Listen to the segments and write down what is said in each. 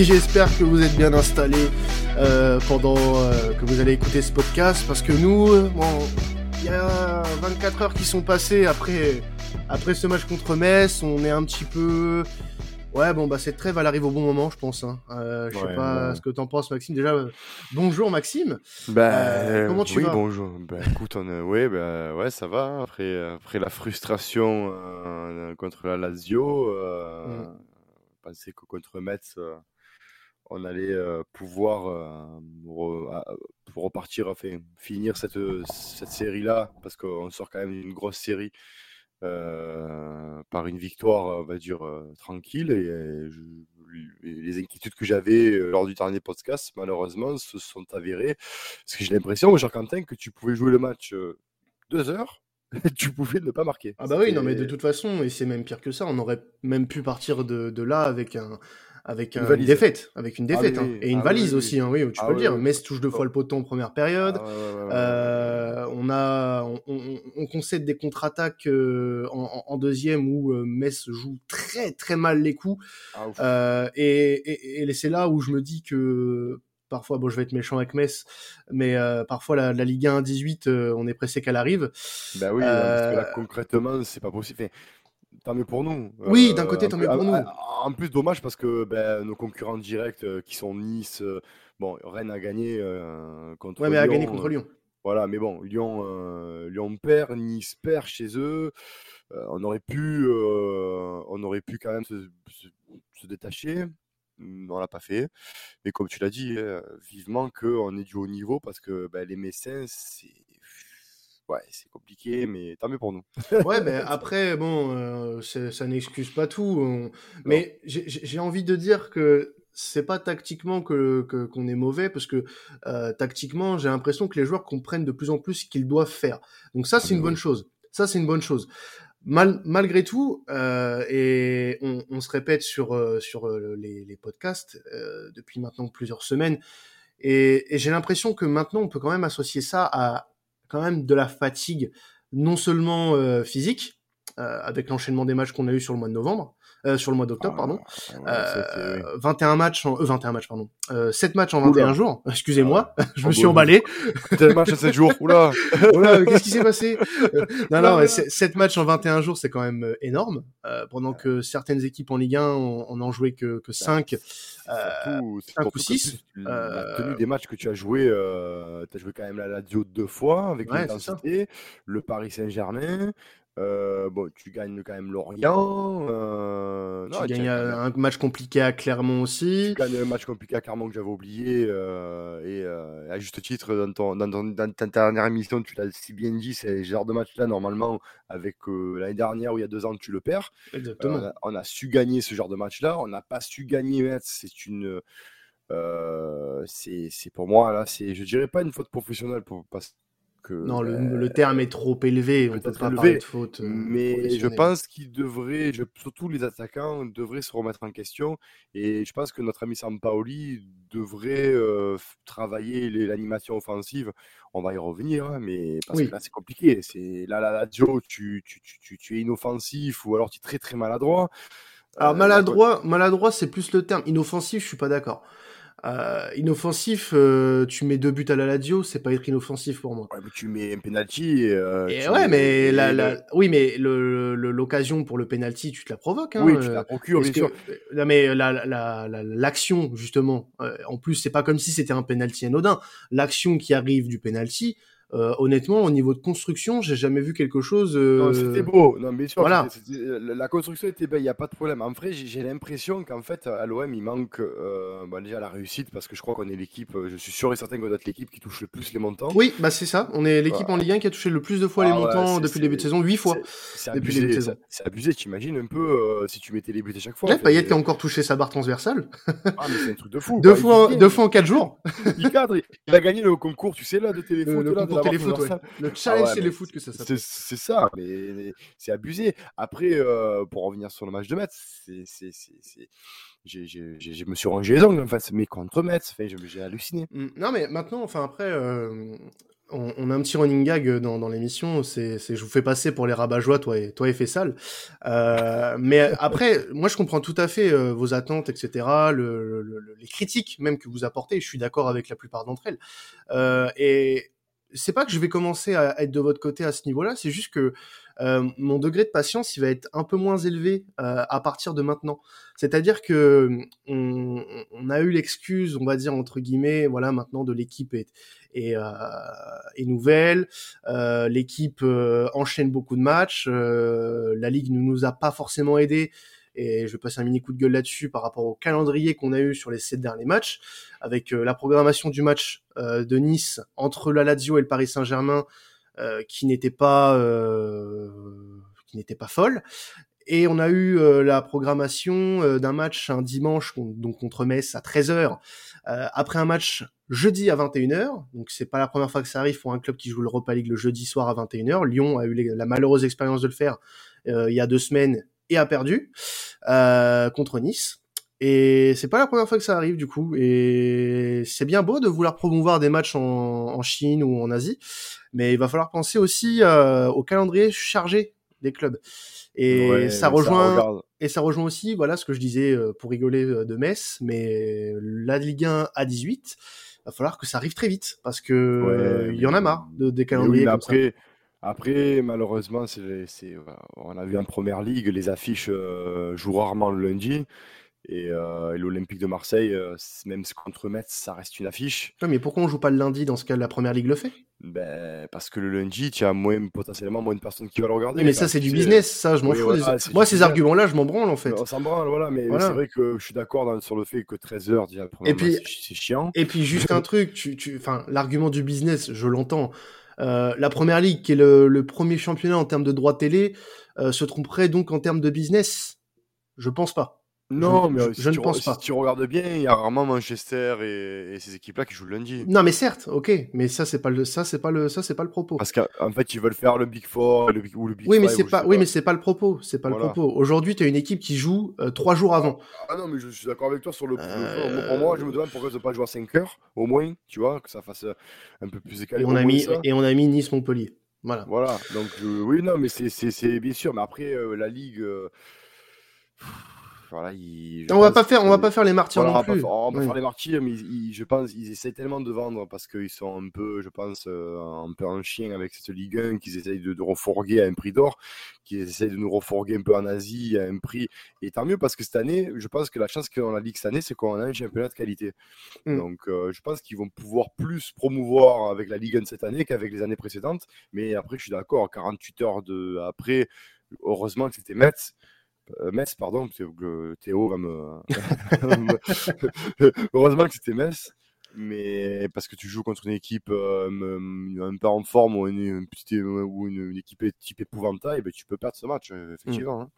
et j'espère que vous êtes bien installés euh, pendant euh, que vous allez écouter ce podcast parce que nous, bon, il y a 24 heures qui sont passées après, après ce match contre Metz, on est un petit peu... Ouais, bon, bah cette trêve, elle arrive au bon moment, je pense. Hein. Euh, je sais Ouais, pas ouais. ce que t'en penses, Maxime. Déjà, euh, bonjour, Maxime. Euh, comment tu oui, vas? bonjour. Ben, écoute, on, ouais, ben, ouais, ça va. Après, après la frustration euh, contre la Lazio, euh, Mm. pensais que contre Metz, euh, on allait pouvoir re- pour repartir, enfin, finir cette, cette série-là, parce qu'on sort quand même d'une grosse série euh, par une victoire, on va dire, euh, tranquille. Et, euh, je- les inquiétudes que j'avais lors du dernier podcast, malheureusement, se sont avérées. Parce que j'ai l'impression, Jean-Quentin, que tu pouvais jouer le match deux heures tu pouvais ne pas marquer. Ah bah oui, non mais de toute façon, et c'est même pire que ça, on aurait même pu partir de, de là avec un avec Une un- une valise. défaite, avec une Ah défaite, oui, hein. et une Ah valise oui, aussi, hein, oui, tu Ah peux le dire. Metz touche deux fois le poteau en première période. Euh, on a, on, on- on concède des contre-attaques euh, en, deuxième où euh, Metz joue très très mal les coups. Euh, et, et, et c'est là où je me dis que parfois, bon, je vais être méchant avec Metz, mais euh, parfois la, la Ligue 1 18, euh, on est pressé qu'elle arrive. Ben oui, parce que là, Euh, concrètement, c'est pas possible. Enfin, tant mieux pour nous. Oui, d'un côté, tant mieux pour nous. En, plus, dommage parce que ben, nos concurrents directs, euh, qui sont Nice, euh, bon, Rennes a gagné euh, contre Ouais, mais a Lyon. gagné contre euh, Lyon. Voilà, mais bon, Lyon, euh, Lyon perd, Nice perd chez eux. Euh, on aurait pu, euh, on aurait pu quand même se, se- se détacher. On l'a pas fait. Mais comme tu l'as dit, euh, vivement qu'on ait du haut niveau parce que ben, les Messins, c'est ouais, c'est compliqué, mais tant mieux pour nous. Ouais, mais après, bon, euh, c'est- ça n'excuse pas tout. on- Mais j'ai- envie de dire que c'est pas tactiquement que que- qu'on est mauvais, parce que euh, tactiquement, j'ai l'impression que les joueurs comprennent de plus en plus ce qu'ils doivent faire. Donc ça, c'est mais une bonne chose. Ça, c'est une bonne chose. Mal, malgré tout, euh, et on, on se répète sur euh, sur euh, les, les podcasts depuis maintenant plusieurs semaines, et, et j'ai l'impression que maintenant, on peut quand même associer ça à quand même de la fatigue, non seulement euh, physique, euh, avec l'enchaînement des matchs qu'on a eu sur le mois de novembre, euh, sur le mois d'octobre, pardon. Ah, ouais, c'était- Euh, oui. 21 matchs, en, euh, 21 matchs, pardon. Euh, 7 matchs en 21 Oula. jours. Excusez-moi, je me Oh, suis emballé. Tel match à 7 jours, oula Voilà, qu'est-ce qui s'est passé? Euh, Non, non, Oula. 7 matchs en 21 jours, c'est quand même euh, énorme. Euh, pendant que certaines équipes en Ligue 1 on, on en jouait que, que 5. C'est surtout, c'est cinq surtout ou que six, plus, la euh, tenue des matchs que tu as joué, euh, tu as joué quand même la Lazio deux fois avec Ouais, l'intensité, le Paris Saint-Germain, euh, bon, tu gagnes quand même Lorient, euh, non, tu tu as gagnes même- un match compliqué à Clermont tu aussi. gagnes un match compliqué à Clermont que j'avais oublié, euh, et euh, à juste titre, dans, ton, dans, ton- dans ta dernière émission, tu l'as si bien dit, c'est genre de match-là, normalement, avec euh, l'année dernière ou il y a deux ans, tu le perds. Euh, Exactement. on, a, su gagner ce genre de match-là. On n'a pas su gagner Metz. C'est une. euh, c'est pour moi, là, c'est, je dirais pas une faute professionnelle pour, parce que. non, le, ben, le terme est trop élevé. On peut peut-être pas élevé, de faute. euh, mais je pense qu'ils devraient, je- surtout les attaquants, devraient se remettre en question. Et je pense que notre ami Sampaoli devrait euh, travailler l'animation offensive. On va y revenir, hein, mais parce Oui. que là, c'est compliqué. C'est là, là, là, Joe, tu, tu, tu, tu, tu es inoffensif ou alors tu es très, très maladroit. Alors Euh, maladroit, maladroit, c'est plus le terme. Inoffensif, je suis pas d'accord. Euh, inoffensif, euh, tu mets deux buts à la Lazio, c'est pas être inoffensif pour moi. Ouais, mais tu mets un penalty. Euh, Et ouais, mets- mais la, la- oui, mais le- le- l'occasion pour le penalty, tu te la provoques. Hein, oui, tu euh, la procures, est-ce bien que- sûr. non, mais la- la- la- l'action justement. euh, en plus, c'est pas comme si c'était un penalty anodin. L'action qui arrive du penalty, euh, honnêtement, au niveau de construction, j'ai jamais vu quelque chose. euh, Non, c'était beau. Non, bien sûr, voilà. c'était- c'était- la la construction était belle, il n'y a pas de problème. En vrai, j'ai l'impression qu'en fait, à l'OM, il manque euh, bon, déjà la réussite parce que je crois qu'on est l'équipe, euh, je suis sûr et certain qu'on doit être l'équipe qui touche le plus les montants. Oui, bah c'est ça. On est l'équipe en Ligue 1 qui a touché le plus de fois les Ah ouais, montants depuis le début de saison, huit fois. C'est abusé, c'est abusé, t'imagines un peu euh, si tu mettais les buts à chaque fois. Enfin, Payet qui a encore touché sa barre transversale. Ah, mais c'est un truc de fou. deux, quoi. fois, Il, deux fois en quatre jours. il cadre, il, a gagné le concours, tu sais, là, de téléfoot, Le- concours challenge téléfoot, ouais. Le Ah ouais, téléfoot que ça s'appelle. C'est ça, mais, mais c'est abusé. Après, euh, pour revenir sur le match de Metz, c'est, je me suis rangé les ongles en fait, mais contre Metz, j'ai, halluciné. Mm, Non, mais maintenant, enfin après, euh, on, on a un petit running gag dans, dans l'émission. C'est, je vous fais passer pour les rabat-joie, toi et toi et Fessal. Euh, mais après, moi, je comprends tout à fait euh, vos attentes, etc. Le, le- le- les critiques même que vous apportez. Je suis d'accord avec la plupart d'entre elles. Euh, et c'est pas que je vais commencer à être de votre côté à ce niveau-là. C'est juste que euh, mon degré de patience, il va être un peu moins élevé euh, à partir de maintenant. C'est-à-dire que on, on a eu l'excuse, on va dire entre guillemets, voilà, maintenant de l'équipe est, est, euh, est nouvelle, euh, l'équipe euh, enchaîne beaucoup de matchs, euh, la ligue ne nous a pas forcément aidé. Et je vais passer un mini coup de gueule là-dessus par rapport au calendrier qu'on a eu sur les sept derniers matchs, avec euh, la programmation du match euh, de Nice entre la Lazio et le Paris Saint-Germain, euh, qui n'était pas qui n'était pas folle. Et on a eu la programmation d'un match un dimanche donc contre Metz à 13h, euh, après un match jeudi à 21h. Donc c'est pas la première fois que ça arrive pour un club qui joue l'Europa League le jeudi soir à 21h. Lyon a eu la malheureuse expérience de le faire il y a deux semaines et a perdu euh, contre Nice. Et c'est pas la première fois que ça arrive du coup. Et c'est bien beau de vouloir promouvoir des matchs en, en Chine ou en Asie, mais il va falloir penser aussi euh, au calendrier chargé des clubs. Et Ouais, ça rejoint et ça rejoint aussi, voilà ce que je disais euh, pour rigoler euh, de Metz, mais la Ligue 1 à 18, va falloir que ça arrive très vite parce que euh, Ouais, il y en a marre de des calendriers oui, mais comme ça. Après, malheureusement, c'est, c'est, on a vu en première ligue, les affiches euh, jouent rarement le lundi. Et, euh, et l'Olympique de Marseille, euh, c- même contre Metz, ça reste une affiche. Ouais, mais pourquoi on joue pas le lundi dans ce cas La Première Ligue le fait? Ben, parce que le lundi, tu as moins, potentiellement moins de personnes qui vont le regarder. Oui, mais Parce ça c'est du business, ça je m'en Oui, fous. voilà, des- c'est Moi du ces business. arguments-là, je m'en branle en fait. On s'en branle, voilà, mais, Voilà. c'est vrai que je suis d'accord dans- sur le fait que 13h, déjà, premièrement, puis- c'est c'est chiant. Et puis juste un truc, tu, tu, enfin, l'argument du business, je l'entends. Euh, la première ligue, qui est le, premier championnat en termes de droits télé, euh, se tromperait donc en termes de business? Je pense pas. Non, je- mais je- si, je ne pense si pas. tu regardes bien, il y a rarement Manchester et, et ces équipes-là qui jouent le lundi. Non, mais certes, ok, mais ça c'est pas le, ça c'est pas le, ça c'est pas le propos. Parce qu'en en fait, ils veulent faire le Big Four le Big- ou le Big Oui, mais c'est pas, oui, mais c'est pas le propos, c'est pas Voilà. le propos. Aujourd'hui, tu as une équipe qui joue euh, trois jours avant. Ah non, mais je suis d'accord avec toi sur le. le- Euh, Pour moi, je me demande pourquoi ils n'ont pas joué à 5 heures, au moins, tu vois, que ça fasse euh, un peu plus Et décalé. on au a mis, ça. et on a mis Nice Montpellier. Voilà. Voilà, donc euh, oui, non, mais c'est- c'est c'est bien sûr, mais après, euh, la Ligue. Voilà, On va pas faire, on va que- pas faire les martyrs Voilà, non pas plus. faire- on va Oui. faire les martyrs, mais ils, ils- je pense ils essaient tellement de vendre parce qu'ils sont un peu, je pense, euh, un peu en chien avec cette Ligue 1, qu'ils essayent de, de refourguer à un prix d'or, qu'ils essayent de nous refourguer un peu en Asie à un prix. Et tant mieux parce que cette année, je pense que la chance qu'on a la Ligue cette année, c'est qu'on a un championnat de qualité. Mm. Donc euh, je pense qu'ils vont pouvoir plus promouvoir avec la Ligue 1 cette année qu'avec les années précédentes. Mais après, je suis d'accord, 48 heures de après, heureusement que c'était Metz. Euh, Metz, pardon, parce que Théo va me. Heureusement que c'était Metz, mais parce que tu joues contre une équipe euh, un peu en forme ou une, une petite, ou une, une équipe type épouvantail, ben, tu peux perdre ce match, euh, effectivement. hein.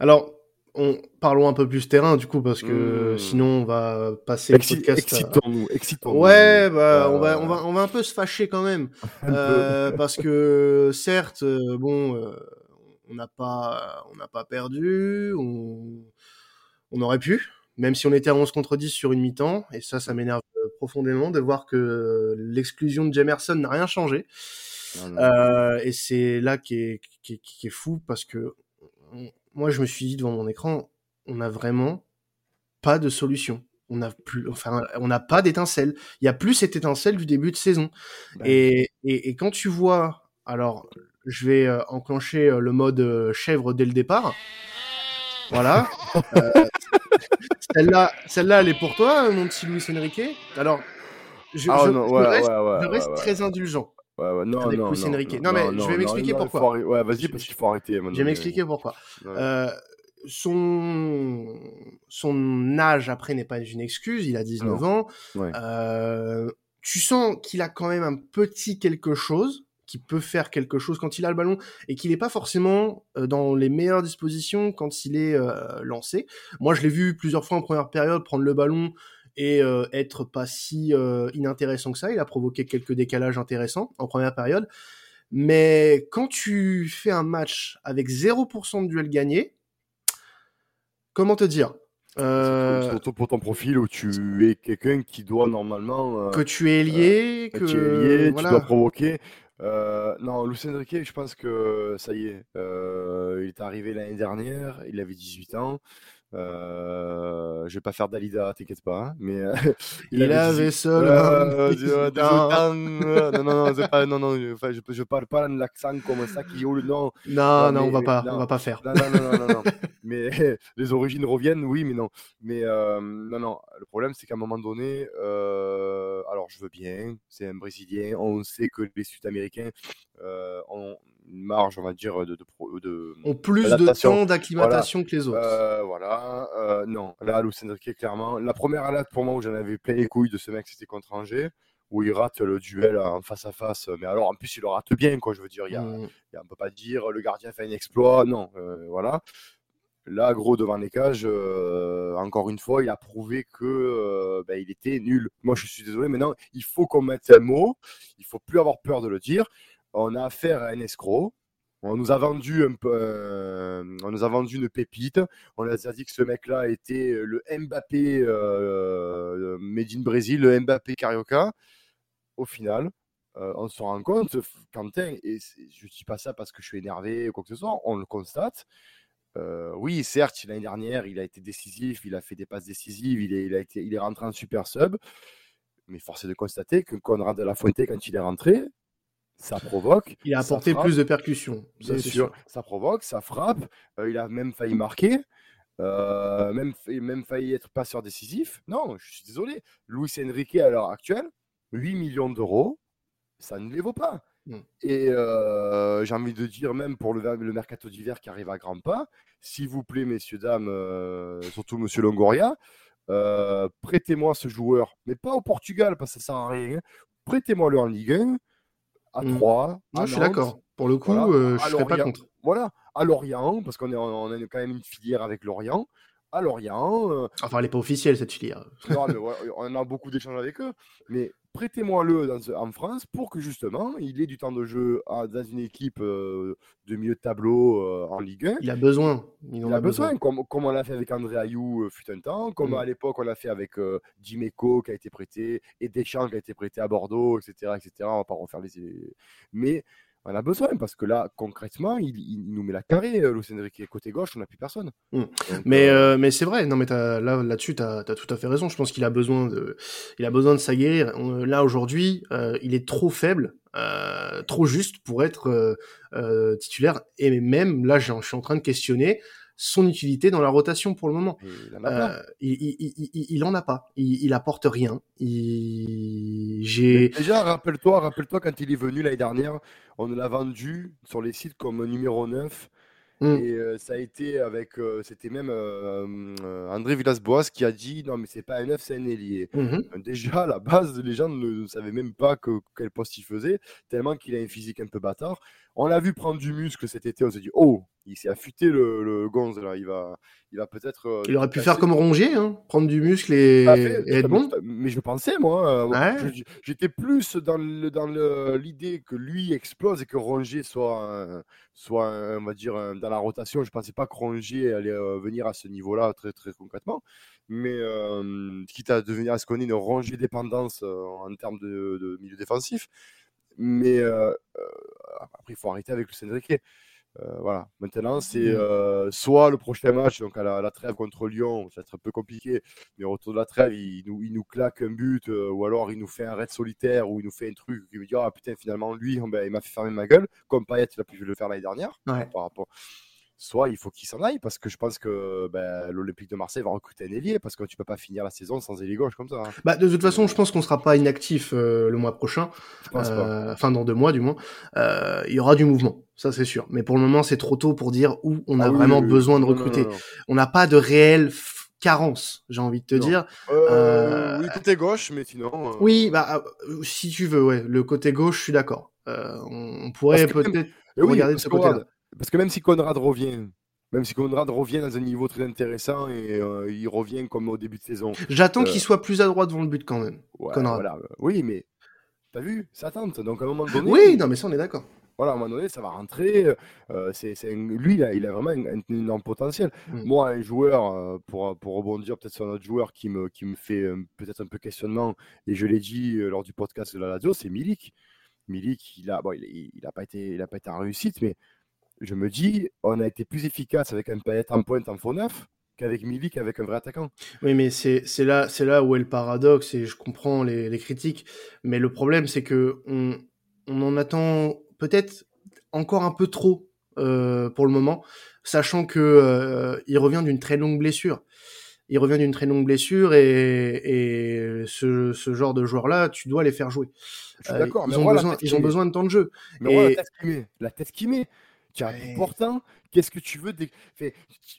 Alors, on, parlons un peu plus terrain du coup parce que Mm. sinon on va passer le Exci- podcast. Excitons-nous, excitons-nous. Ouais, bah, on va, Euh, on va, on va un peu se fâcher quand même. Euh, parce que certes, euh, bon, euh, on n'a pas, on n'a pas perdu, on, on aurait pu, même si on était à 11 contre 10 sur une mi-temps, et ça, ça m'énerve euh, profondément de voir que l'exclusion de Jamerson n'a rien changé. Non, non. Euh, et c'est là qui est, qui, est, qui est fou parce que moi je me suis dit devant mon écran, on n'a vraiment pas de solution. On n'a plus, enfin, on n'a pas d'étincelle. Il y a plus cette étincelle du début de saison. Ben, Et, et, et quand tu vois, alors je vais euh, enclencher euh, le mode euh, chèvre dès le départ. Voilà. Celle-là, celle-là, elle est pour toi, mon petit Luis Enrique? Alors, je, Ah je- non, je ouais, reste, ouais, ouais, je reste ouais, ouais. très indulgent. Ouais, non, avec non, Luis non, Enrique. Non, mais je vais m'expliquer non, pourquoi. Ouais, vas-y, parce qu'il faut arrêter. Je vais m'expliquer pourquoi. Son son âge après n'est pas une excuse. Il a 19 ans. Tu sens qu'il a quand même un petit quelque chose qui peut faire quelque chose quand il a le ballon et qu'il n'est pas forcément euh, dans les meilleures dispositions quand il est euh, lancé. Moi, je l'ai vu plusieurs fois en première période prendre le ballon et euh, être pas si euh, inintéressant que ça. Il a provoqué quelques décalages intéressants en première période. Mais quand tu fais un match avec 0% de duel gagné, comment te dire euh... Surtout pour ton profil où tu es quelqu'un qui doit normalement. Que tu es lié, que, tu es lié, tu dois provoquer. Euh, non, Lucien Riquet, je pense que ça y est. Euh, il est arrivé l'année dernière, il avait 18 ans. Euh, je vais pas faire d'Alida, t'inquiète pas. Hein, mais euh, il, avait seul. non, non, non, c'est pas, non, non. Je, je parle pas de l'accent comme ça qui le nom. Non, non, on va pas, on va pas faire. Non, non, non, non, non. mais les origines reviennent, oui, mais non. Mais euh, non, non. Le problème, c'est qu'à un moment donné, alors je veux bien, c'est un Brésilien. On sait que les Sud-Américains ont une marge, on va dire, de, de, de ont plus de temps d'acclimatation que les autres. Euh, voilà, euh, non, là, Lucien clairement, la première alerte pour moi où j'en avais plein les couilles de ce mec, c'était contre Angers, où il rate le duel en face à face, mais alors en plus il le rate bien, quoi, je veux dire, il y a, y a, on peut pas dire le gardien fait un exploit, non, euh, voilà. Là, gros, devant les cages, euh, encore une fois, il a prouvé que euh, ben, il était nul. Moi, je suis désolé, maintenant, il faut qu'on mette un mot. Il faut plus avoir peur de le dire on a affaire à un escroc. On nous a vendu euh, on nous a vendu une pépite. On a dit que ce mec-là était le Mbappé euh, made in Brésil, le Mbappé Carioca. Au final, euh, on se rend compte, Quentin, et je dis pas ça parce que je suis énervé ou quoi que ce soit, on le constate. oui, certes, l'année dernière, il a été décisif, il a fait des passes décisives, il est, il a été, il est rentré en super sub. Mais force est de constater que Conrad de la Fuente, quand il est rentré, ça provoque. Il a apporté plus de percussions. Bien sûr. Ça provoque, ça frappe. Euh, il a même failli marquer. Euh, même, même failli être passeur décisif. Non, je suis désolé. Luis Enrique, à l'heure actuelle, 8 millions d'euros, ça ne les vaut pas. Hmm. Et euh, j'ai envie de dire, même pour le, le mercato d'hiver qui arrive à grands pas, s'il vous plaît, messieurs, dames, surtout monsieur Longoria, prêtez-moi ce joueur, mais pas au Portugal parce que ça sert à rien. Hein. Prêtez-moi-le en Ligue 1 à 3. Mmh. je suis d'accord. Pour le coup, euh, je ne serais pas contre. Voilà, à Lorient, parce qu'on on a quand même une filière avec Lorient. À Lorient. Euh, enfin, elle n'est pas officielle, cette filière. non, mais on a beaucoup d'échanges avec eux. Mais prêtez-moi-le en France pour que justement il ait du temps de jeu dans une équipe euh, de milieu de tableau euh, en Ligue 1. Il a besoin. Il, a, besoin, Comme, on l'a fait avec André Ayou euh, fut un temps, comme mm. à l'époque on l'a fait avec Dimeco qui a été prêté et Deschamps qui a été prêté à Bordeaux, etc. etc. On va pas refaire les. Mais on a besoin parce que là, concrètement, il, nous met la carré, euh, Lucien Enrique. Côté gauche, on n'a plus personne. Mmh. mais euh, euh, mais c'est vrai, non, mais là, là-dessus, tu as, tout à fait raison. Je pense qu'il a besoin de, il a besoin de s'aguerrir. Là, aujourd'hui, il est trop faible, trop juste pour être titulaire. Et même là, je suis en train de questionner son utilité dans la rotation pour le moment. Il en a pas. Euh, il, en a pas. Il, apporte rien. J'ai déjà rappelle-toi, rappelle-toi quand il est venu l'année dernière, on l'a vendu sur les sites comme numéro 9 Mm. Et euh, ça a été avec, euh, c'était même euh, André Villas-Boas qui a dit non mais c'est pas un neuf, c'est un ailier. Mm-hmm. Déjà à la base, les gens ne, savaient même pas que, quel poste il faisait, tellement qu'il a une physique un peu bâtard. On l'a vu prendre du muscle cet été, on s'est dit oh, il s'est affûté le, le gonze là, il va, il va peut-être. Euh, il aurait pu faire comme Rongier, hein, prendre du muscle et, être bon. Mais je pensais, moi. Euh, j'étais plus dans l'idée dans que lui explose et que Rongier soit, soit on va dire, dans la rotation. Je pensais pas que Rongier allait euh, venir à ce niveau-là très, très concrètement. Mais quitte à devenir à ce qu'on ait une Rongier dépendance en termes de, milieu défensif. Mais après, il faut arrêter avec le Cédric. Euh, voilà. Maintenant, c'est euh, soit le prochain match, donc à la, trêve contre Lyon, ça va être un peu compliqué, mais au retour de la trêve, il nous, il nous claque un but, euh, ou alors il nous fait un raid solitaire, ou il nous fait un truc qui veut dire, ah putain, finalement, lui, ben, il m'a fait fermer ma gueule, comme Payet, il a pu le faire l'année dernière. Par rapport soit il faut qu'il s'en aille parce que je pense que ben, l'Olympique de Marseille va recruter un ailier parce que tu peux pas finir la saison sans ailier gauche comme ça. Hein. Bah, de toute façon, je pense qu'on sera pas inactif euh, le mois prochain, euh, enfin dans deux mois du moins. Euh, il y aura du mouvement, ça c'est sûr. Mais pour le moment, c'est trop tôt pour dire où on a ah vraiment besoin de recruter. on n'a pas de réelle carence, j'ai envie de te dire. oui, côté gauche, mais sinon. Oui, bah si tu veux, ouais, le côté gauche, je suis d'accord. on, pourrait peut-être regarder de ce côté-là. Parce que même si Conrad revient, même si Conrad revient dans un niveau très intéressant et il revient comme au début de saison. J'attends qu'il soit plus à droite devant le but quand même. Conrad. Oui, mais t'as vu, ça tente. Donc à un moment donné. Oui, non, mais ça on est d'accord voilà, à un moment donné, ça va rentrer. Euh, c'est, lui, il a, il a vraiment un, énorme potentiel. Mmh. Moi, un joueur, euh, pour, pour rebondir peut-être sur un autre joueur qui me, qui me fait euh, peut-être un peu questionnement, et je l'ai dit lors du podcast de la radio, c'est Milik. Milik, il a, bon, il, il a pas été, il a pas été en réussite, mais je me dis, on a été plus efficace avec un Payet en pointe en faux neuf qu'avec Milik, avec un vrai attaquant. Oui, mais c'est, là, là où est le paradoxe, et je comprends les, les critiques, mais le problème, c'est que on, on en attend peut-être encore un peu trop euh, pour le moment, sachant que euh, il revient d'une très longue blessure. Il revient d'une très longue blessure et, et ce, ce, genre de joueurs-là, tu dois les faire jouer. Je suis d'accord. Ils, ont, besoin, ils ont besoin de temps de jeu. Mais et... la tête qui met. La tête qui met. Tu as qu'est-ce que tu veux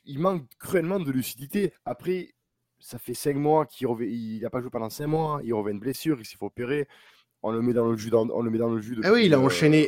Il manque cruellement de lucidité. Après, ça fait cinq mois qu'il il n'a pas joué pendant cinq mois. Il revient de blessure, il s'est fait opérer. On le met dans le jus on le met dans le jus ah oui il a euh, enchaîné,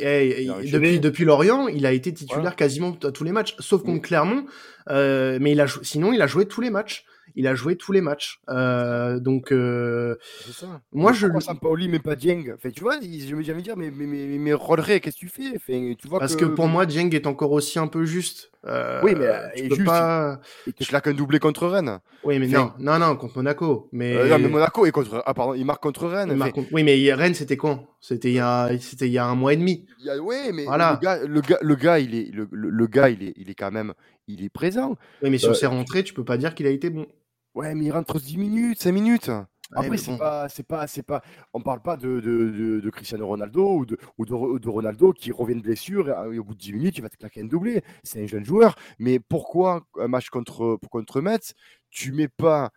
depuis depuis Lorient il a été titulaire quasiment à tous les matchs sauf contre Clermont euh, mais il a sinon il a joué tous les matchs il a joué tous les matchs. Euh, donc, euh, ça. moi, je. Pourquoi Sampaoli, mais pas Dieng? Enfin, Tu vois, je me jamais dire, mais, mais, mais, mais qu'est-ce que tu fais? Enfin, tu vois Parce que... pour moi, Dieng est encore aussi un peu juste. Euh, oui, mais tu peux juste, pas. Il te claque un doublé contre Rennes. Oui, mais non, non, non, contre Monaco. Mais... Euh, non, mais Monaco est contre. Ah, pardon, il marque contre Rennes. Oui, mais Rennes, c'était quand? C'était il y a, c'était il y a un mois et demi. Oui, mais voilà. le gars, le gars, le gars, il est, le, le, gars, il est, il est quand même, il est présent. Oui, mais sur ses rentrées, tu peux pas dire qu'il a été bon. Ouais, mais il rentre 10 minutes, 5 minutes. Après, c'est pas, c'est pas, c'est pas, on parle pas de, de, de, Cristiano Ronaldo ou de, ou de, Ronaldo qui revient de blessure et au bout de 10 minutes, il va te claquer un doublé. C'est un jeune joueur. Mais pourquoi un match contre, contre Metz, tu mets pas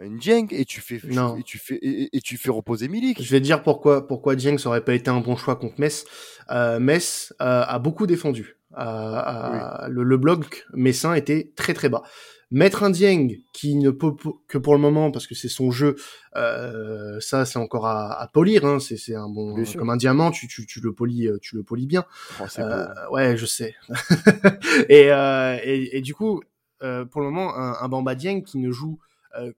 un Dieng et tu fais, Et tu fais, et, tu fais reposer Milik? Je vais te dire pourquoi, pourquoi Dieng ça aurait pas été un bon choix contre Metz. Euh, Metz euh, a beaucoup défendu. Euh, le, le bloc messin était très très bas. Mettre un Dieng qui ne peut que pour le moment, parce que c'est son jeu, euh, ça c'est encore à, à polir. Hein, c'est un bon comme un diamant, tu, tu, tu, le polis, euh, tu le polis bien. Oh, euh, ouais, je sais. et, euh, et, et, du coup, euh, pour le moment, un, un Bamba Dieng qui ne joue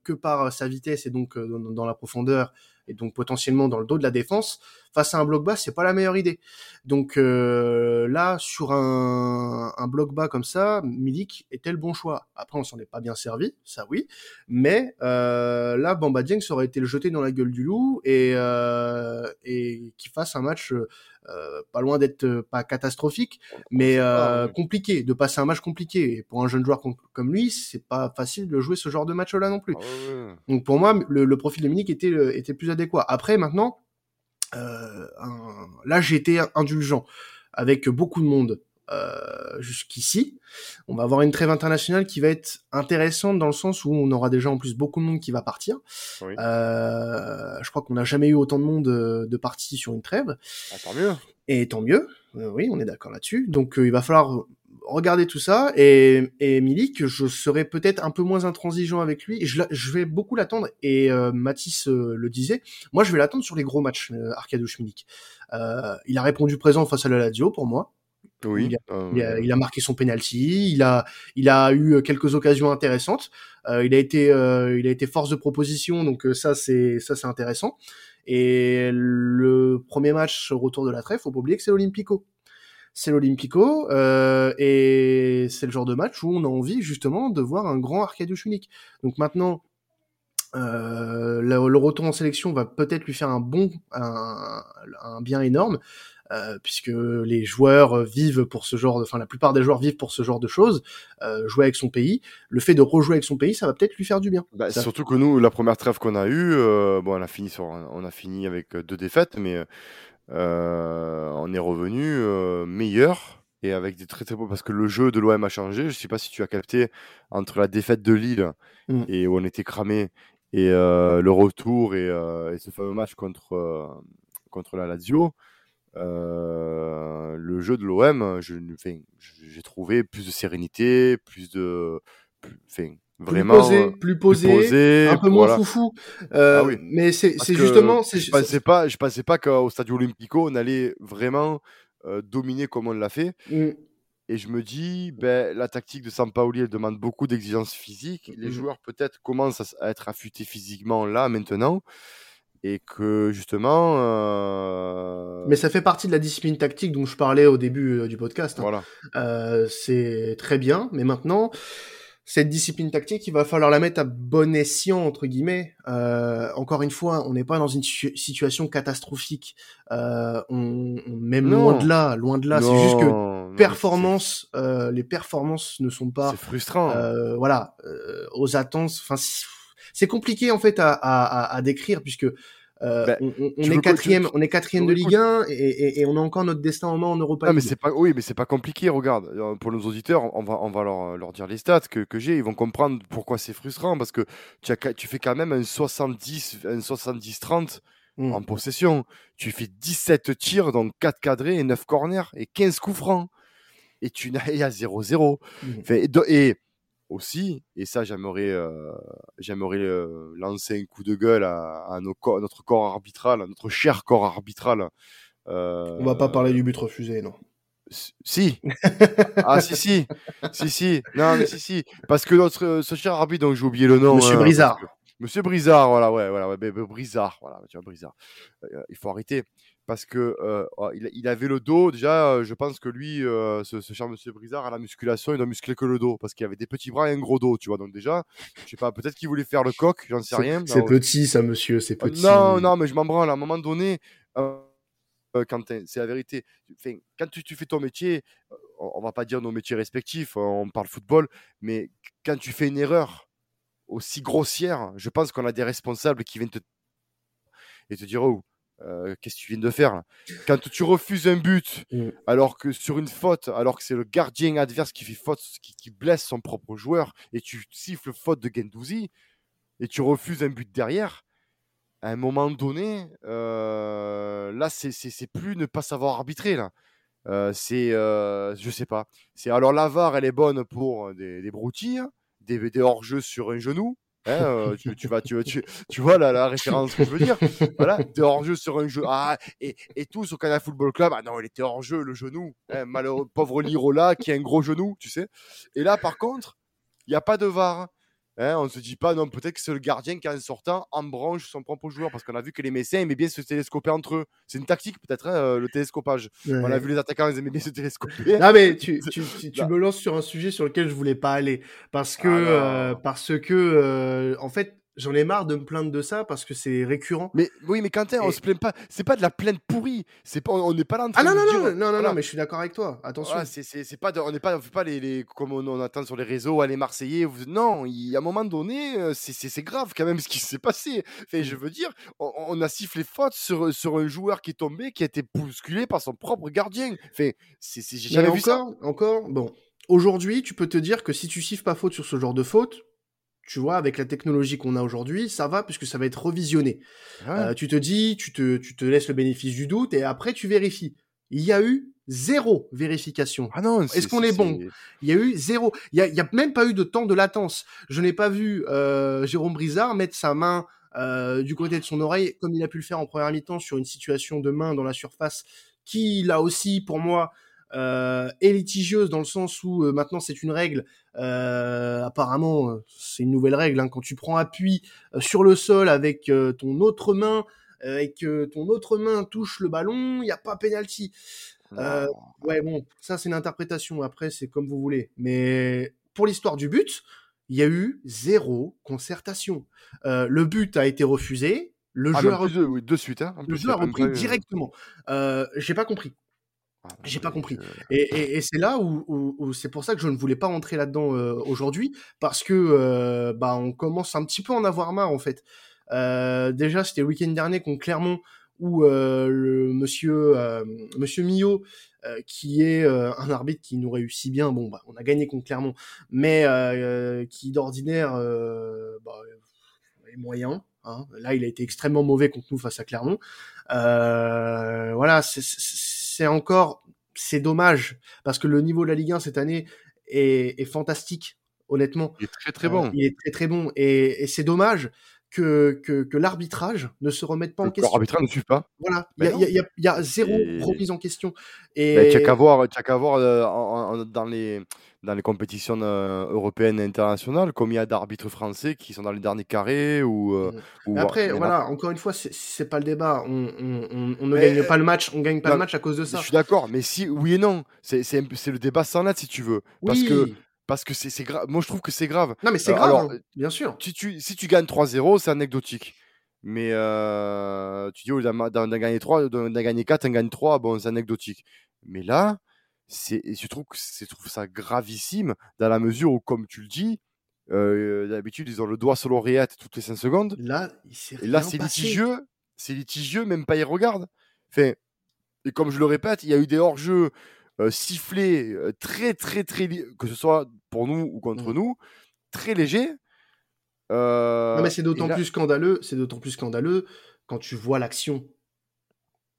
que par sa vitesse et donc dans, dans la profondeur et donc potentiellement dans le dos de la défense, face à un bloc bas, c'est pas la meilleure idée. Donc euh, là, sur un, un, bloc bas comme ça, Milik était le bon choix. Après, on s'en est pas bien servi, ça oui, mais euh, là, Bamba Dieng, ça aurait été le jeter dans la gueule du loup et, euh, et qu'il fasse un match euh, pas loin d'être euh, pas catastrophique, mais euh, compliqué, de passer un match compliqué. Et pour un jeune joueur comme lui, c'est pas facile de jouer ce genre de match-là non plus. Ah Donc pour moi, le, profil de Milik était, était plus adéquat. Après, maintenant, là j'ai été indulgent avec beaucoup de monde. Euh, jusqu'ici. On va avoir une trêve internationale qui va être intéressante dans le sens où on aura déjà en plus beaucoup de monde qui va partir. Euh, je crois qu'on n'a jamais eu autant de monde euh, de partis sur une trêve. Ah, tant mieux. Et tant mieux. oui, on est d'accord là-dessus. Donc il va falloir regarder tout ça et, et Milik, je serai peut-être un peu moins intransigeant avec lui. Je, je vais beaucoup l'attendre et Mathis le disait. Moi, je vais l'attendre sur les gros matchs, Arkadouche Milik. il a répondu présent face à la Lazio pour moi. Oui. Il a, il a, marqué son penalty. Il a, il a eu quelques occasions intéressantes. Euh, il a été, euh, il a été force de proposition, donc euh, ça c'est, ça c'est intéressant. Et le premier match retour de la trêve, faut pas oublier que c'est l'Olympico. C'est l'Olympico euh, et c'est le genre de match où on a envie justement de voir un grand Arkadiusz unique. Donc maintenant, euh, le, le, retour en sélection va peut-être lui faire un bon, un, un bien énorme. Euh, puisque les joueurs vivent pour ce genre, de, enfin la plupart des joueurs vivent pour ce genre de choses, euh, jouer avec son pays. Le fait de rejouer avec son pays, ça va peut-être lui faire du bien. Bah, surtout que nous, la première trêve qu'on a eue, euh, bon, on a fini sur, on a fini avec deux défaites, mais euh, on est revenu meilleur et avec des très très beaux parce que le jeu de l'OM a changé. Je sais pas si tu as capté entre la défaite de Lille mm. et où on était cramé et le retour et, et, ce fameux match contre contre la Lazio. Euh, le jeu de l'OM, j'ai trouvé plus de sérénité, plus de, plus, vraiment euh, plus posé, plus posé, un peu moins foufou. Euh, ah oui. Mais c'est justement, je pensais pas, je pensais pas qu'au Stade Olympico on allait vraiment euh, dominer comme on l'a fait. Mm. Et je me dis, ben, la tactique de Sampaoli, elle demande beaucoup d'exigences physiques. Les Mhm. joueurs, peut-être, commencent à, être affûtés physiquement là, maintenant. Et que, justement, euh, Mais ça fait partie de la discipline tactique dont je parlais au début euh, du podcast. hein. voilà. Euh, c'est très bien, mais maintenant, cette discipline tactique, il va falloir la mettre à bon escient entre guillemets. Euh, encore une fois, on n'est pas dans une situ- situation catastrophique. Euh, on, on- même Non. loin de là, loin de là. C'est juste que Non, performance, euh, les performances ne sont pas, C'est frustrant. euh, voilà, euh, aux attentes. Enfin, c'est- c'est compliqué en fait à, à, à, à décrire puisque euh, Ben, on, on- tu est quatrième, on est quatrième de. Ligue 1 et, et, et on a encore notre destin en main en Europa Ah, mais c'est pas, oui, mais c'est pas compliqué. Regarde, euh, pour nos auditeurs, on va, on va leur, leur dire les stats que, que j'ai. Ils vont comprendre pourquoi c'est frustrant parce que tu, as, tu fais quand même un 70, un 70-30 Mm. en possession. Tu fais 17 tirs, donc 4 cadrés et 9 corners et 15 coups francs. Et tu n'as à 0-0. Mhm. Fait, et, et aussi, et ça, j'aimerais, euh, j'aimerais euh, lancer un coup de gueule à, à nos corps- notre corps arbitral, à notre cher corps arbitral. Euh, On va pas parler du but refusé, non. Si. ah si si. Si si. Non mais si si. Parce que notre euh, ce cher arbitre dont j'ai oublié le nom. Monsieur hein, Brizard. Monsieur Brizard, voilà, ouais, voilà, ouais, Brizard, voilà, tu vois, Brizard. Euh, il faut arrêter parce que euh, oh, il, il avait le dos déjà. euh, je pense que lui, euh, ce, ce cher Monsieur Brizard, à la musculation, il doit muscler que le dos parce qu'il avait des petits bras et un gros dos, tu vois. Donc déjà, je sais pas, peut-être qu'il voulait faire le coq, j'en sais rien. C'est petit, ça, monsieur, c'est petit. Non, non, mais je m'en branle. À un moment donné, Quentin, c'est la vérité. Enfin, quand tu, tu fais ton métier, on, va pas dire nos métiers respectifs, euh, on parle football, mais quand tu fais une erreur aussi grossière, je pense qu'on a des responsables qui viennent te et te dire oh, euh, qu'est-ce que tu viens de faire là? Quand tu refuses un but, Mm. alors que sur une faute, alors que c'est le gardien adverse qui fait faute, qui, qui blesse son propre joueur, et tu siffles faute de Gendouzi, et tu refuses un but derrière, à un moment donné, euh, là, c'est- plus ne pas savoir arbitrer. Là. Euh, c'est, je sais pas. C'est alors la VAR, elle est bonne pour des, des broutilles, des, des hors-jeux sur un genou. Hein, euh, tu, tu vas, tu, tu, tu vois la, la référence que je veux dire. Voilà, des hors-jeux sur un jeu. Ah, et, et tout sur Canal Football Club. Ah non, il était hors-jeu, le genou. hein, malheureux, pauvre Lirola qui a un gros genou, tu sais. Et là, par contre, il n'y a pas de VAR. Hein, on ne se dit pas, non, peut-être que c'est le gardien qui, en sortant, embranche son propre joueur. Parce qu'on a vu que les Messiens aimaient bien se télescoper entre eux. C'est une tactique, peut-être, hein, euh, le télescopage. On a vu les attaquants, ils aimaient bien se télescoper. Non mais tu, tu, tu, tu Là. me lances sur un sujet sur lequel je voulais pas aller parce que Ah non. euh, parce que euh, en fait j'en ai marre de me plaindre de ça parce que c'est récurrent. Mais oui, mais Quentin, on se plaint pas. C'est pas de la plainte pourrie. C'est pas, on n'est pas là en train Ah non de non dire- non non non, voilà. non mais je suis d'accord avec toi. Attention. Voilà, c'est pas de- on n'est pas on fait pas les, les- comme on, on attend sur les réseaux ah, les Marseillais vous- non il a un moment donné euh, c'est- grave quand même ce qui s'est passé enfin, je veux dire on, on a sifflé faute sur, sur un joueur qui est tombé qui a été bousculé par son propre gardien enfin c'est c'est- j'ai Mais jamais vu ça encore bon. Aujourd'hui, tu peux te dire que si tu siffles pas faute sur ce genre de faute, tu vois, avec la technologie qu'on a aujourd'hui, ça va puisque ça va être revisionné. Euh, tu te dis, tu te, tu te laisses le bénéfice du doute et après tu vérifies. Il y a eu zéro vérification. ah non est-ce qu'on est bon Il y a eu zéro. Il y a, il y a même pas eu de temps de latence. Je n'ai pas vu euh, Jérôme Brizard mettre sa main euh, du côté de son oreille, comme il a pu le faire en première mi-temps sur une situation de main dans la surface, qui là aussi, pour moi, euh, est litigieuse dans le sens où euh, maintenant c'est une règle. Euh, apparemment, euh, c'est une nouvelle règle. hein. quand tu prends appui sur le sol avec ton autre main et que ton autre main touche le ballon, il n'y a pas penalty. Ouais, bon, ça c'est une interprétation. Après, c'est comme vous voulez. Mais pour l'histoire du but, il y a eu zéro concertation. Le but a été refusé. Le ah, joueur, même plus de, oui, de suite hein. En le plus, y a a repris directement. J'ai pas compris. J'ai pas compris. euh, Et, et- et c'est là où, où- où c'est pour ça que je ne voulais pas entrer là-dedans euh, aujourd'hui, parce que euh, bah on commence un petit peu à en avoir marre en fait. Euh, déjà, c'était le week-end dernier contre Clermont où le monsieur monsieur Millot, qui est un arbitre qui nous réussit bien, bon bah on a gagné contre Clermont, mais qui d'ordinaire bah, est moyen. Hein. Là, il a été extrêmement mauvais contre nous face à Clermont. Euh, voilà, c'est- c'est encore, c'est dommage parce que le niveau de la Ligue 1 cette année est, est fantastique, honnêtement. il est très très Euh, bon il est très très bon et, et c'est dommage que, que, que l'arbitrage ne se remette pas en Le question. arbitral ne suit pas. Voilà, il y, Ben a- y y zéro Et- remise en question. Ben, Et tu n'as qu'à voir, tu qu'à voir euh, en- en- dans, les, dans les compétitions euh, européennes et internationales combien il y a d'arbitres français qui sont dans les derniers carrés ou. euh, Mm. ou après, a- voilà, encore une fois, c'est- pas le débat. On, on, on, on ne Mais, gagne pas le match, on gagne pas non, le match à cause de Je ça. suis d'accord, mais si, oui et non, c'est le débat sans lettre si tu veux. Parce Oui. que parce que c'est grave. Moi, je trouve que c'est grave. Non, mais c'est Euh, grave, alors, hein, bien sûr. si tu, si tu gagnes 3-0, c'est anecdotique. Mais euh, tu dis, lieu d'en d'en- d'en gagner 3, d'en d'en gagner 4, t'en gagnes 3, bon, c'est anecdotique. Mais là, c'est, je trouve je trouve ça gravissime dans la mesure où, comme tu le dis, euh, d'habitude, ils ont le doigt sur l'oreillette toutes les 5 secondes. Là, il s'est Et là, c'est litigieux. C'est litigieux, même pas ils regardent. Enfin, et comme je le répète, il y a eu des hors-jeux euh, sifflés euh, très, très, très, que ce soit pour nous ou contre Mm. nous, très légers. Non, Euh, mais c'est d'autant là- plus scandaleux, c'est d'autant plus scandaleux quand tu vois l'action.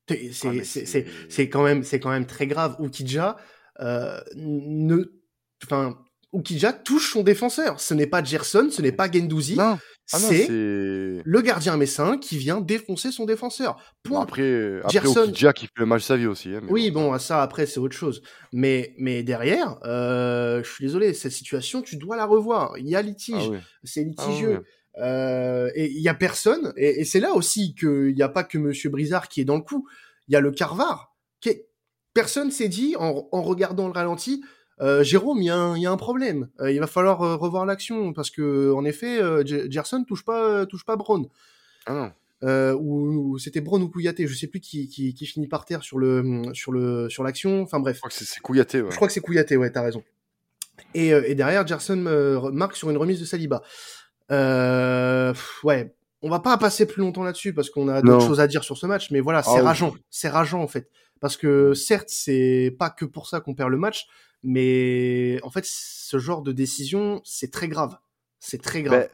Ah, C'est mais c'est- c'est- c'est- c'est quand même c'est quand même très grave. Ukidja euh, ne, enfin, Ukidja touche son défenseur. Ce n'est pas Gerson, ce n'est pas Gendouzi, ah c'est le gardien messin qui vient défoncer son défenseur. Bon, Point. après, après Gerson- Okidja qui fait le match sa vie aussi. hein, mais Oui, bon, ça après c'est autre chose. Mais mais derrière, euh, je suis désolé, cette situation tu dois la revoir. Il y a litige, Ah oui. c'est Ah litigieux. Euh, et il y a personne. Et, et c'est là aussi qu'il n'y a pas que Monsieur Brizard qui est dans le coup. Il y a le Carvar. Qui est... Personne s'est dit en, en regardant le ralenti. Euh, Jérôme, il y, a un- il y a un problème. Euh, il va falloir euh, revoir l'action parce que en effet, Ge- Gerson touche pas, touche pas Braun. Ah non. Ou, ou c'était Braun ou Kouyaté, je sais plus qui, qui, qui finit par terre sur le sur le sur l'action. Enfin bref. Je crois que c'est- c'est Kouyaté. ouais. Je crois que c'est Kouyaté, ouais, t'as raison. Et, et derrière, Gerson marque sur une remise de Saliba. Pff, ouais, on va pas passer plus longtemps là-dessus parce qu'on a d'autres choses à dire sur ce match, mais voilà, c'est Ah oui. rageant, c'est rageant en fait. Parce que certes, c'est pas que pour ça qu'on perd le match, mais en fait, ce genre de décision, c'est très grave. C'est très grave.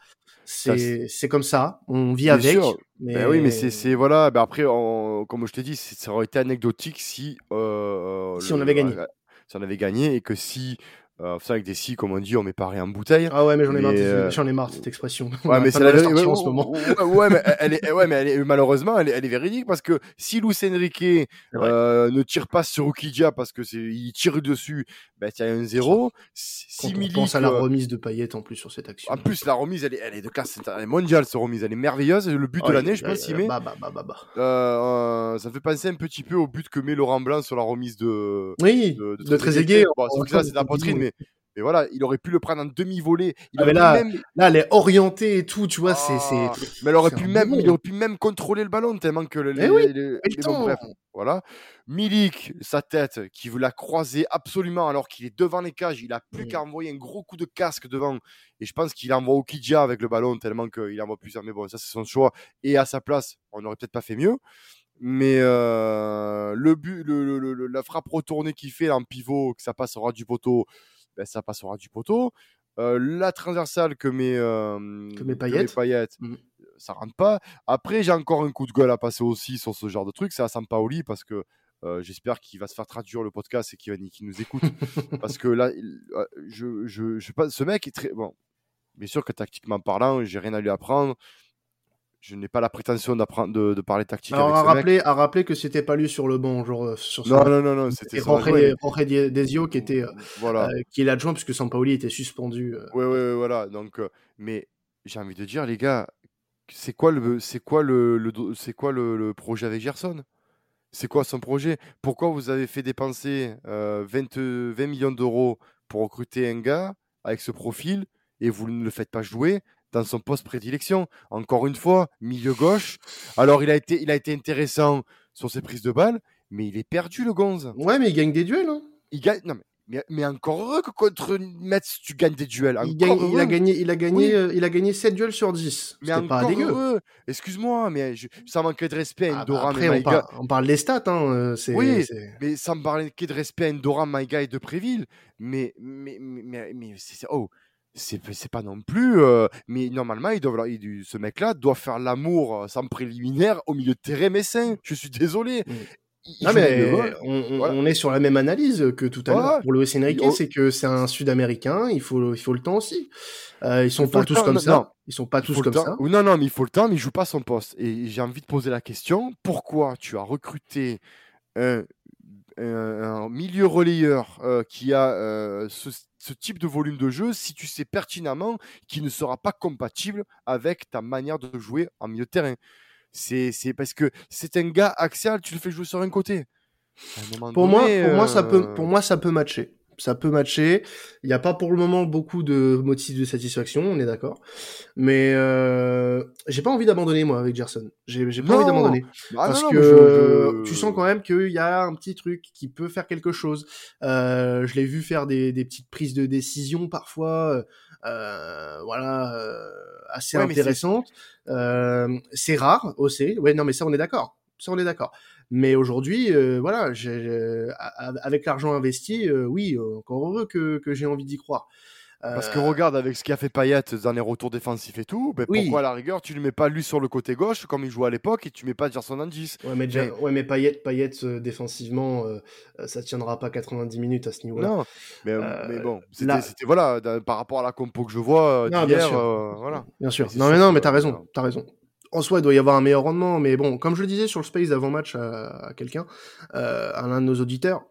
Ben, c'est comme ça, on vit avec. sûr. Mais... Ben oui, mais c'est c'est- voilà. Ben après, on- comme je t'ai dit, ça aurait été anecdotique si euh, Si on avait gagné. euh, si on avait gagné et que si euh, ça avec des si, comme on dit, on met pas rien en bouteille. Ah ouais, mais j'en ai, marre de- euh, j'en ai marre de cette expression. On Ouais, mais c'est de la vérité. Ouais, en ce moment. ouais, mais elle est, ouais, mais elle est, malheureusement, elle est, elle est véridique parce que si Luis Enrique euh, ne tire pas sur Ukidja parce que c'est, il tire dessus, ben il y a un zéro. Si Quand on Milik, pense à la euh, remise de Payet en plus sur cette action. en plus la remise, elle est, elle est de classe elle est mondiale, cette remise, elle est merveilleuse. Le but de l'année, je pense, il met. bah, bah, bah, bah, bah. Ça fait penser un petit peu au but que met Laurent Blanc sur la remise de, Oui, de, de Trezeguet. Bon, sauf que en- là, c'est de la poitrine, mais, mais voilà, il aurait pu le prendre en demi-volée. Il Ah, aurait mais pu là, même, Là, elle est orientée et tout, tu vois, Ah, c'est. mais elle aurait pu même, il aurait pu même contrôler le ballon tellement que le, Eh oui, les- bon, temps. bref, voilà. Milik, sa tête, qui veut la croiser absolument alors qu'il est devant les cages, il a plus qu'à envoyer un gros coup de casque devant. Et je pense qu'il envoie Okidja avec le ballon tellement qu'il envoie plusieurs. Mais bon, ça c'est son choix. Et à sa place, on n'aurait peut-être pas fait mieux. Mais euh, le but, le, le- le- le- la frappe retournée qu'il fait en pivot, que ça passe au ras du poteau, ben, ça passe au ras du poteau. Euh, la transversale que euh, Que met Payet. Payet, Mhm. ça rentre pas. Après, j'ai encore un coup de gueule à passer aussi sur ce genre de truc, c'est à Sampaoli parce que euh, j'espère qu'il va se faire traduire le podcast et qu'il nous écoute. parce que là, je, je, je ce mec est très bon. Bien sûr que tactiquement parlant, j'ai rien à lui apprendre. Je n'ai pas la prétention d'apprendre de, de parler tactique Alors, à avec rappeler, à rappeler que c'était pas lui sur le banc, genre, euh, sur Non, non, non, non, C'était Jorge, Desio qui était, euh, Voilà. euh, qui est l'adjoint puisque Sampaoli était suspendu. euh. Ouais, ouais, voilà. Donc, euh, mais j'ai envie de dire, les gars, c'est quoi le, c'est quoi le, c'est quoi le, le projet avec Gerson? C'est quoi son projet? Pourquoi vous avez fait dépenser euh, 20, 20 millions d'euros pour recruter un gars avec ce profil et vous ne le faites pas jouer? Dans son poste prédilection Encore une fois, milieu gauche. Alors, il a été, il a été intéressant sur ses prises de balles, mais il est perdu, le Gonze. Ouais, mais il gagne des duels. Hein. Il gagne. Non, mais, mais, mais encore heureux que contre Metz, tu gagnes des duels. Il, Encore gagne, il, a gagné, il, a gagné, Oui. euh, il a gagné 7 duels sur 10. Mais C'était pas encore dégueu. Excuse-moi, mais je- ça manquait de respect à Ah, bah, après, on, Maïga. par- on parle des stats. Hein. euh, Oui. Mais ça me manquait de respect à Endoram, Maïga et Depréville. Mais, mais, mais, mais, mais c'est- oh, c'est pas non plus. euh, mais normalement, ils doivent, ce mec-là doit faire l'amour euh, sans préliminaire au milieu de terrain messin. Je suis désolé. Mm. non, mais on, est sur la même analyse que tout à l'heure pour Luis Enrique, c'est que c'est un Sud-Américain, il faut, il faut le temps aussi. Euh, ils sont pas tous comme ça. ils sont pas tous comme ça. non, non, mais il faut le temps, mais il joue pas son poste. Et j'ai envie de poser la question pourquoi tu as recruté un, milieu relayeur euh, qui a euh, ce, ce, type de volume de jeu si tu sais pertinemment qu'il ne sera pas compatible avec ta manière de jouer en milieu de terrain c'est parce que c'est un gars axial, tu le fais jouer sur un côté. pour, moi, pour, moi, ça peut, pour moi, ça peut matcher. Ça peut matcher. Il n'y a pas pour le moment beaucoup de motifs de satisfaction, on est d'accord. Mais euh, j'ai pas envie d'abandonner moi avec Gerson. J'ai pas envie d'abandonner bah parce que tu sens quand même qu'il y a un petit truc qui peut faire quelque chose. Euh, je l'ai vu faire des, des, petites prises de décision parfois. Euh, voilà, euh, assez intéressante. Euh, c'est rare aussi. Ouais, non, mais ça, on est d'accord. Ça, on est d'accord. Mais aujourd'hui, voilà, avec l'argent investi, oui, encore heureux que, que j'ai envie d'y croire. Parce que regarde, avec ce qu'a fait Payet dans les retours défensifs et tout, ben pourquoi à la rigueur tu ne mets pas lui sur le côté gauche comme il jouait à l'époque et tu mets pas Gerson en 10 Ouais, mais, Ouais, mais Payet, Payet défensivement, euh, ça tiendra pas 90 minutes à ce niveau-là. Non, mais, mais bon, c'était voilà, par rapport à la compo que je vois d'hier, bien sûr. voilà. Bien sûr. Non, mais non, mais t'as raison, t'as raison en soi, il doit y avoir un meilleur rendement, mais bon, comme je le disais sur le space d'avant-match à, quelqu'un, à l'un de nos auditeurs,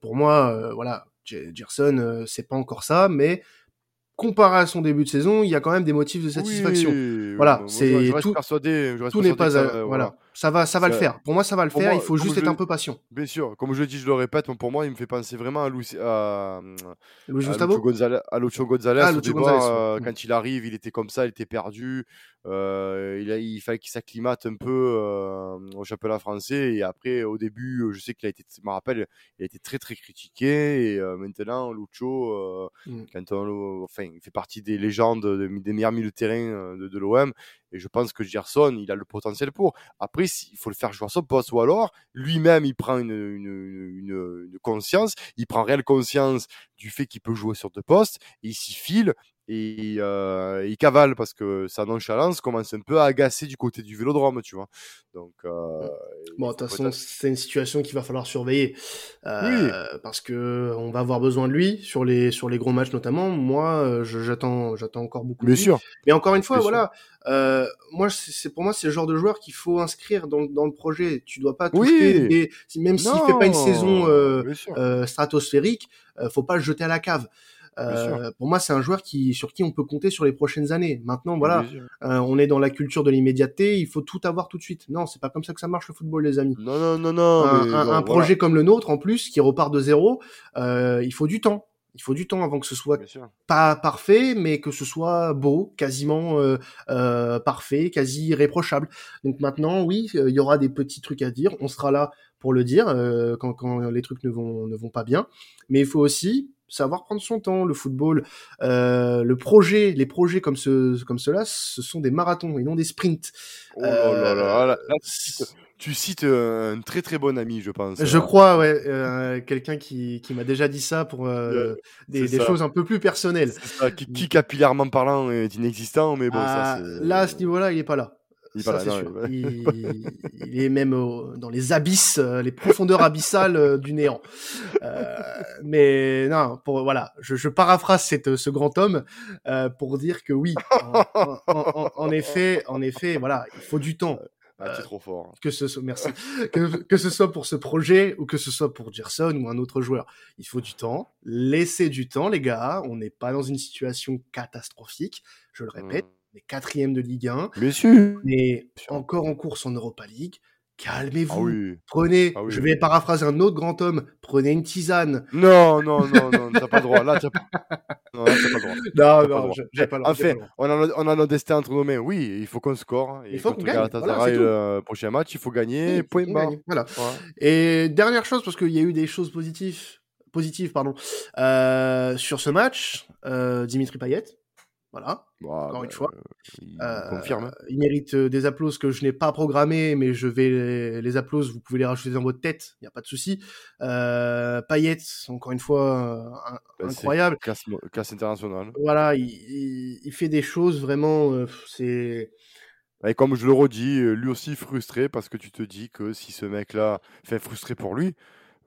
pour moi, voilà, Gerson, euh, c'est pas encore ça, mais comparé à son début de saison, il y a quand même des motifs de satisfaction. voilà, c'est tout. tout n'est pas, voilà. Ça va, ça va le faire. Pour moi, ça va le faire. il faut juste être un peu patient. Bien sûr. Comme je le dis, je le répète, pour moi, il me fait penser vraiment à, Louis, à, Luis Gustavo, Gonzalez, à Gonzalez. Ah, euh, quand il arrive, il était comme ça, il était perdu. Euh, il, a, il fallait qu'il s'acclimate un peu euh, au championnat français. Et après, au début, je sais qu'il a été, je me rappelle, il a été très très critiqué. Et maintenant, Lucho, mm. quand on, enfin, il fait partie des légendes, des meilleurs milieux de terrain de, de l'OM. Et je pense que Gerson, il a le potentiel pour. Après, il faut le faire jouer à son poste. Ou alors, lui-même, il prend une, conscience, il prend réelle conscience du fait qu'il peut jouer sur deux postes, et il s'y file, et euh, il cavale parce que sa nonchalance commence un peu à agacer du côté du vélodrome, tu vois. Donc, euh, bon, de toute façon, c'est une situation qu'il va falloir surveiller euh, parce que on va avoir besoin de lui sur les sur les gros matchs notamment. Moi, j'attends j'attends encore beaucoup. Bien sûr. Mais encore une fois, voilà, moi c'est pour moi c'est le genre de joueur qu'il faut inscrire dans, dans le projet. Tu dois pas toucher, même s'il fait pas une saison stratosphérique, faut pas le jeter à la cave. Euh, pour moi, c'est un joueur qui, sur qui on peut compter sur les prochaines années. Maintenant, voilà, euh, on est dans la culture de l'immédiateté. Il faut tout avoir tout de suite. Non, c'est pas comme ça que ça marche le football, les amis. Non, non, non, non. Un, projet comme le nôtre, en plus, qui repart de zéro, euh, il faut du temps. Il faut du temps avant que ce soit pas parfait, mais que ce soit beau, quasiment euh, euh, parfait, quasi irréprochable. Donc maintenant, oui, il y aura des petits trucs à dire. On sera là pour le dire euh, quand, quand les trucs ne vont ne vont pas bien. Mais il faut aussi savoir prendre son temps. Le football, euh, le projet, les projets comme ce, comme cela, ce sont des marathons et non des sprints. Oh là là là, euh, tu cites un très très bon ami, je pense. Je crois, ouais, euh, quelqu'un qui, qui m'a déjà dit ça pour des, des choses un peu plus personnelles. Ça, qui, qui, capillairement parlant est inexistant, mais bon, ça, ah, là à ce niveau-là, il est pas là. Il, est même dans les abysses, euh, les profondeurs abyssales euh, du néant. Euh, mais non, pour voilà, je, je paraphrase cette, ce grand homme euh, pour dire que oui, en, en, en, effet, en effet, voilà, il faut du temps. Ah, trop fort. Hein. Que ce soit, merci. que, que, ce soit pour ce projet ou que ce soit pour Gerson ou un autre joueur, il faut du temps. Laissez du temps, les gars. On n'est pas dans une situation catastrophique. Je le répète. Mmh est quatrième de Ligue 1. Bien Mais encore en course en Europa League. Calmez-vous. Ah prenez, ah je vais paraphraser un autre grand homme, prenez une tisane. Non, non, non, non, t'as pas le droit. Là, t'as pas... Non, là, pas le droit. Non, non, j'ai pas le droit. En fait, on a, on a notre destin entre nos mains. Oui, il faut qu'on score. Il faut qu'on gagne. Voilà, le prochain match, il faut gagner. point barre. Voilà. Et dernière chose, parce qu'il y a eu des choses positives, positives pardon, euh, sur ce match, euh, Dimitri Payet. Voilà, encore une fois. Il, euh, confirme. il mérite euh, des applauses que je n'ai pas programmés, mais je vais les, les applauses, vous pouvez les rajouter dans votre tête, il n'y a pas de souci. Euh, Payet, encore une fois, bah, incroyable. Classe, classe, internationale. Voilà, il, il, il, fait des choses vraiment, c'est Et comme je le redis, lui aussi frustré parce que tu te dis que si ce mec-là, fait frustré pour lui,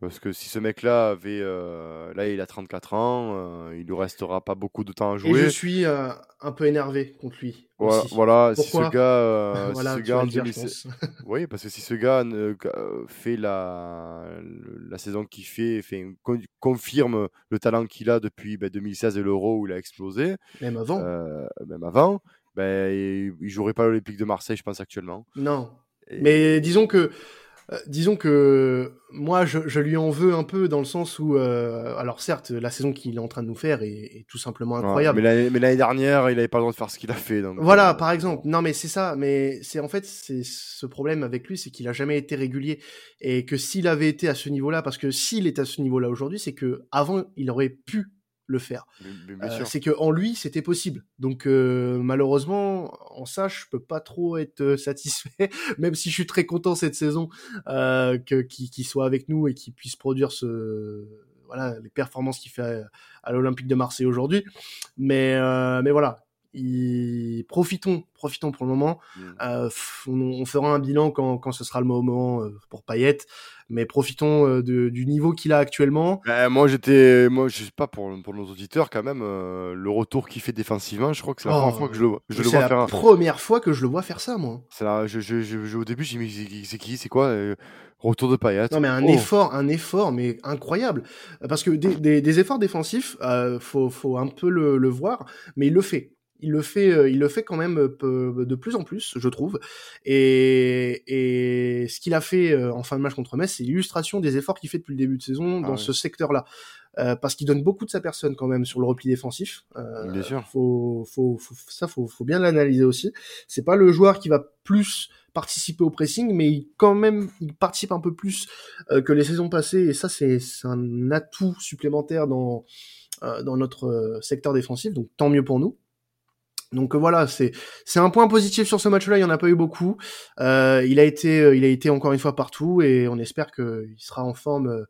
parce que si ce mec-là avait, euh, là il a 34 ans, euh, il lui restera pas beaucoup de temps à jouer. Et je suis euh, un peu énervé contre lui. Voilà, aussi. voilà si ce Pourquoi gars, euh, si Voilà, ce tu gars vas en le dire, je 2016 pense. oui, parce que si ce gars ne- euh, fait la, la saison qu'il fait, fait con- confirme le talent qu'il a depuis ben, 2016 et l'Euro où il a explosé, Même avant. euh, même avant, ben, il, il jouerait pas l'Olympique de Marseille, je pense actuellement. Non. Et- Mais disons que, euh, disons que moi, je, je lui en veux un peu dans le sens où, euh, alors certes, la saison qu'il est en train de nous faire est, est tout simplement Ouais, incroyable. mais l'année mais l'année dernière, il avait pas le droit de faire ce qu'il a fait. Donc, Voilà, euh, par exemple. Non, mais c'est ça. Mais c'est en fait, c'est ce problème avec lui, c'est qu'il a jamais été régulier et que s'il avait été à ce niveau-là, parce que s'il est à ce niveau-là aujourd'hui, c'est que avant, il aurait pu le faire. Euh, c'est que en lui, c'était possible. Donc euh, malheureusement, en ça, je peux pas trop être euh, satisfait, même si je suis très content cette saison euh, que qu'il qu'il soit avec nous et qu'il puisse produire ce voilà les performances qu'il fait à, à l'Olympique de Marseille aujourd'hui. Mais euh, mais voilà. Profitons, profitons pour le moment. Mm. Euh, on, on fera un bilan quand, quand ce sera le moment euh, pour Payet, mais profitons euh, de- du niveau qu'il a actuellement. Moi, j'étais, moi, je sais pas pour, pour nos auditeurs quand même, le retour qu'il fait défensivement, je crois que c'est la Oh, première fois que je le, vois- je le c'est vois la faire. première fois que je le vois faire ça, moi. c'est la- je, je, je- je- au début, j'ai mis c'est qui, c'est qui, c'est quoi Retour de Payet. Non mais un Oh. effort, un effort, mais incroyable. Parce que des, des- des efforts défensifs, faut, faut un peu le, le voir, mais il le fait. Il le fait, euh, il le fait quand même euh, de plus en plus, je trouve. Et, et ce qu'il a fait euh, en fin de match contre Metz, c'est l'illustration des efforts qu'il fait depuis le début de saison Ah dans ce secteur-là. Euh, parce qu'il donne beaucoup de sa personne quand même sur le repli défensif. Euh, Bien sûr. Faut, faut, faut, ça, faut, faut bien l'analyser aussi. C'est pas le joueur qui va plus participer au pressing, mais il, quand même, il participe un peu plus euh, que les saisons passées, et ça, c'est un atout supplémentaire dans, euh, dans notre secteur défensif, donc tant mieux pour nous. Donc euh, voilà, c'est c'est un point positif sur ce match-là. Il y en a pas eu beaucoup. Euh, il a été euh, il a été encore une fois partout et on espère qu'il sera en forme, euh,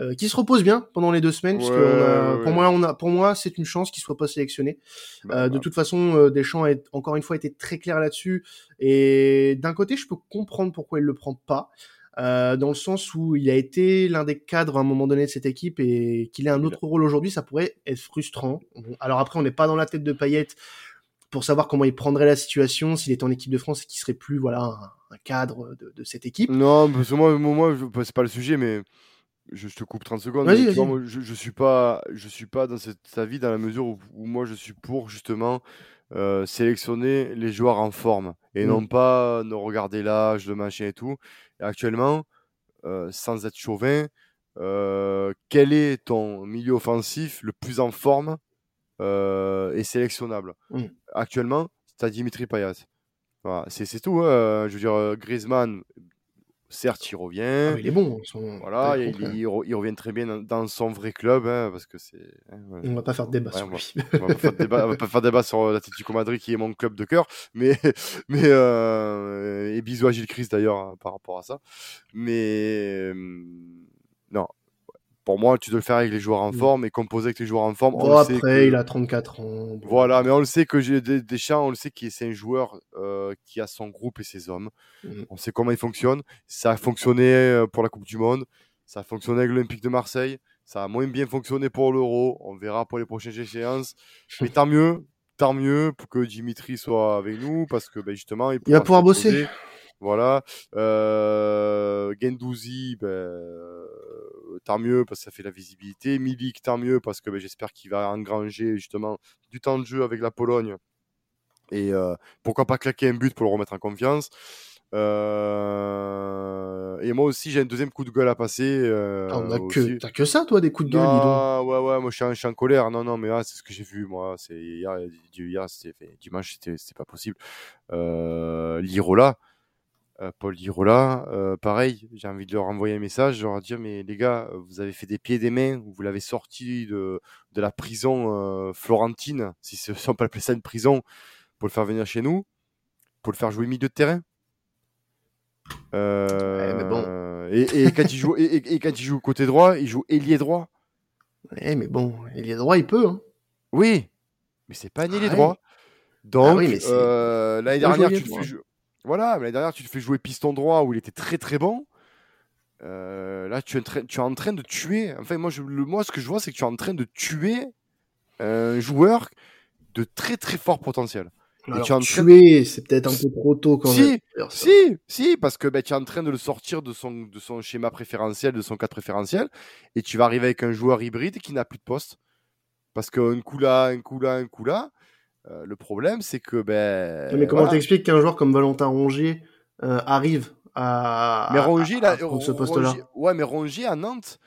euh, qu'il se repose bien pendant les deux semaines. puisque Ouais, on a- ouais, pour moi on a pour moi c'est une chance qu'il soit pas sélectionné. Bah, Euh, de bah, toute façon, euh, Deschamps a encore une fois été très clair là-dessus. Et d'un côté, je peux comprendre pourquoi il le prend pas. euh, dans le sens où il a été l'un des cadres à un moment donné de cette équipe et qu'il ait un autre rôle aujourd'hui, ça pourrait être frustrant. Alors après, on n'est pas dans la tête de Payet pour savoir comment il prendrait la situation s'il était en équipe de France et qu'il serait plus voilà un, un cadre de, de cette équipe. Non, parce que moi, moi, c'est pas le sujet, mais je, je te coupe 30 secondes. Mais vois, moi, je, je suis pas, je suis pas dans cette avis dans la mesure où, où moi je suis pour justement euh, sélectionner les joueurs en forme et Mm. non pas ne regarder l'âge, le machin et tout. Et actuellement, euh, sans être chauvin, euh, quel est ton milieu offensif le plus en forme euh, et sélectionnable Mm. Actuellement, c'est Dimitri Payet. Voilà, c'est tout. hein. Je veux dire, euh, Griezmann, certes, il revient. Ah, il est bon. son- Voilà, le il, contraire. il re- il revient très bien dans, dans son vrai club, hein, parce que c'est. hein. On va pas faire de débat Ouais, sur on va- lui. On va pas faire de débat, on va pas faire de débat sur l'Atlético Madrid qui est mon club de cœur, mais mais euh, et bisous à Gilles Christ d'ailleurs hein, par rapport à ça. Mais euh, non, pour moi, tu dois le faire avec les joueurs en Mm. forme et composer avec les joueurs en forme. on Bon, après, que- il a 34 ans. Voilà, mais on le sait que j'ai des Deschamps, on le sait que c'est un joueur euh, qui a son groupe et ses hommes. Mm. On sait comment il fonctionne. Ça a fonctionné euh, pour la Coupe du Monde. Ça a fonctionné avec l'Olympique de Marseille. Ça a moins bien fonctionné pour l'Euro. On verra pour les prochaines échéances. Mais tant mieux, tant mieux pour que Dimitri soit avec nous parce que ben, justement, il, Il va pouvoir bosser. Voilà. Euh, Gendouzi, ben, tant mieux parce que ça fait la visibilité. Milik, tant mieux parce que ben, j'espère qu'il va engranger justement du temps de jeu avec la Pologne. Et euh, pourquoi pas claquer un but pour le remettre en confiance. Euh, et moi aussi, j'ai un deuxième coup de gueule à passer. euh, Ah, on a aussi. que, t'as que ça, toi, des coups de gueule. Non, ouais, ouais, moi je suis, en, je suis en colère. Non, non, mais c'est ce que j'ai vu, moi. Hier, c'était dimanche, c'était pas possible. Euh, Lirola, Paul Lirola, euh, pareil, j'ai envie de leur envoyer un message, leur dire, mais les gars, vous avez fait des pieds et des mains, vous l'avez sorti de, de la prison euh, florentine, si, ce- si on peut appeler ça une prison, pour le faire venir chez nous, pour le faire jouer milieu de terrain. Euh, mais bon. et, et quand il joue, et, et- et quand il joue côté droit, il joue ailier droit. Eh, mais bon, il est droit, il peut. Hein. Oui, mais c'est pas un ailier Ah droit. Donc, oui, c'est- euh, l'année dernière, tu le fais Voilà, l'année dernière, tu te fais jouer piston droit où il était très très bon. Euh, là, tu es, en train, tu es en train de tuer. Enfin, moi, je, le, moi, ce que je vois, c'est que tu es en train de tuer un joueur de très très fort potentiel. Alors, tu es en tuer, c'est peut-être un peu trop tôt quand si, même. Si, si, parce que ben, tu es en train de le sortir de son, de son schéma préférentiel, de son cadre préférentiel, et tu vas arriver avec un joueur hybride qui n'a plus de poste. Parce qu'un coup là, un coup là, un coup là, euh, le problème, c'est que. Ben, mais comment voilà. t'expliques qu'un joueur comme Valentin Rongier euh, arrive à, mais Rongier, à, à, à ce poste-là Ouais, mais Rongier à Nantes,